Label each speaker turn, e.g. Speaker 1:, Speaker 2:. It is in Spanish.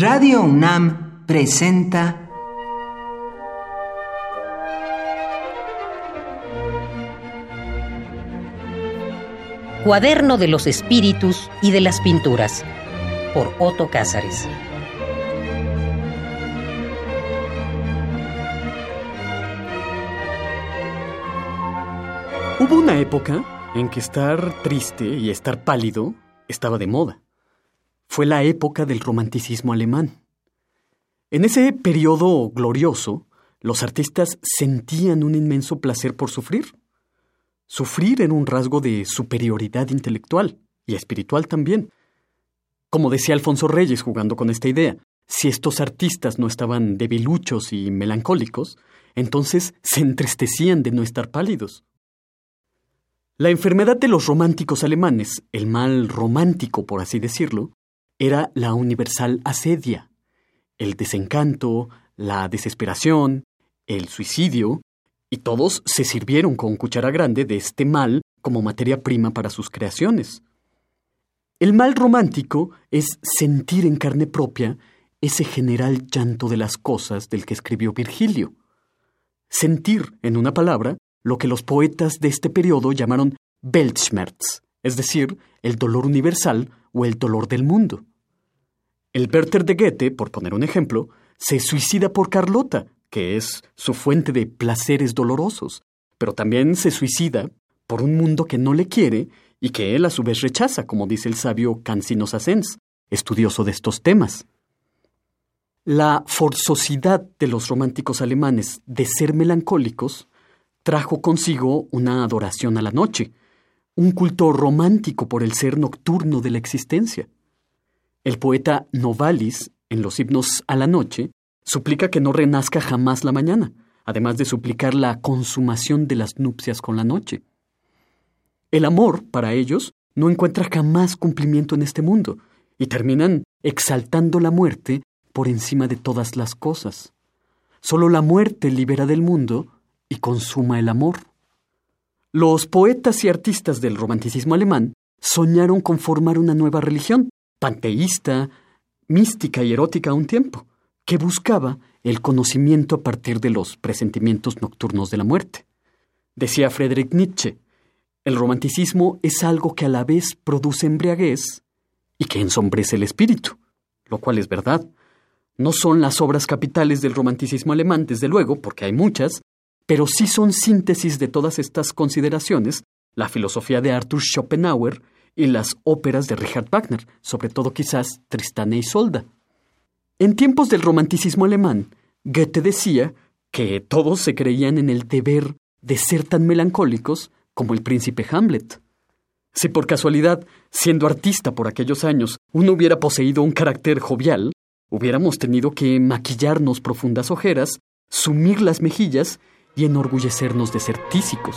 Speaker 1: Radio UNAM presenta
Speaker 2: Cuaderno de los Espíritus y de las Pinturas por Otto Cázares.
Speaker 3: Hubo una época en que estar triste y estar pálido estaba de moda. Fue la época del romanticismo alemán. En ese periodo glorioso, los artistas sentían un inmenso placer por sufrir. Sufrir era un rasgo de superioridad intelectual y espiritual también. Como decía Alfonso Reyes jugando con esta idea, si estos artistas no estaban debiluchos y melancólicos, entonces se entristecían de no estar pálidos. La enfermedad de los románticos alemanes, el mal romántico por así decirlo, era la universal asedia, el desencanto, la desesperación, el suicidio, y todos se sirvieron con cuchara grande de este mal como materia prima para sus creaciones. El mal romántico es sentir en carne propia ese general llanto de las cosas del que escribió Virgilio. Sentir, en una palabra, lo que los poetas de este periodo llamaron Weltschmerz, es decir, el dolor universal o el dolor del mundo. El Werther de Goethe, por poner un ejemplo, se suicida por Carlota, que es su fuente de placeres dolorosos, pero también se suicida por un mundo que no le quiere y que él a su vez rechaza, como dice el sabio Cancino Sassens, estudioso de estos temas. La forzosidad de los románticos alemanes de ser melancólicos trajo consigo una adoración a la noche, un culto romántico por el ser nocturno de la existencia. El poeta Novalis, en los himnos a la noche, suplica que no renazca jamás la mañana, además de suplicar la consumación de las nupcias con la noche. El amor, para ellos, no encuentra jamás cumplimiento en este mundo, y terminan exaltando la muerte por encima de todas las cosas. Solo la muerte libera del mundo y consuma el amor. Los poetas y artistas del romanticismo alemán soñaron con formar una nueva religión, panteísta, mística y erótica a un tiempo, que buscaba el conocimiento a partir de los presentimientos nocturnos de la muerte. Decía Friedrich Nietzsche, el romanticismo es algo que a la vez produce embriaguez y que ensombrece el espíritu, lo cual es verdad. No son las obras capitales del romanticismo alemán, desde luego, porque hay muchas, pero sí son síntesis de todas estas consideraciones la filosofía de Arthur Schopenhauer y las óperas de Richard Wagner, sobre todo quizás Tristán e Isolda. En tiempos del romanticismo alemán, Goethe decía que todos se creían en el deber de ser tan melancólicos como el príncipe Hamlet. Si por casualidad, siendo artista por aquellos años, uno hubiera poseído un carácter jovial, hubiéramos tenido que maquillarnos profundas ojeras, sumir las mejillas y enorgullecernos de ser tísicos.